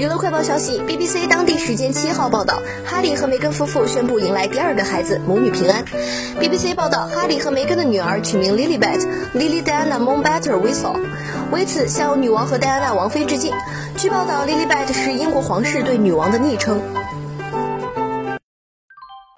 娱乐快报消息：BBC 当地时间七号报道，哈利和梅根夫妇宣布迎来第二个孩子，母女平安。BBC 报道，哈利和梅根的女儿取名 Lilibet Lily Diana m o n b e t t e r w h i s t l 为此向女王和戴安娜王妃致敬。据报道，Lilibet 是英国皇室对女王的昵称。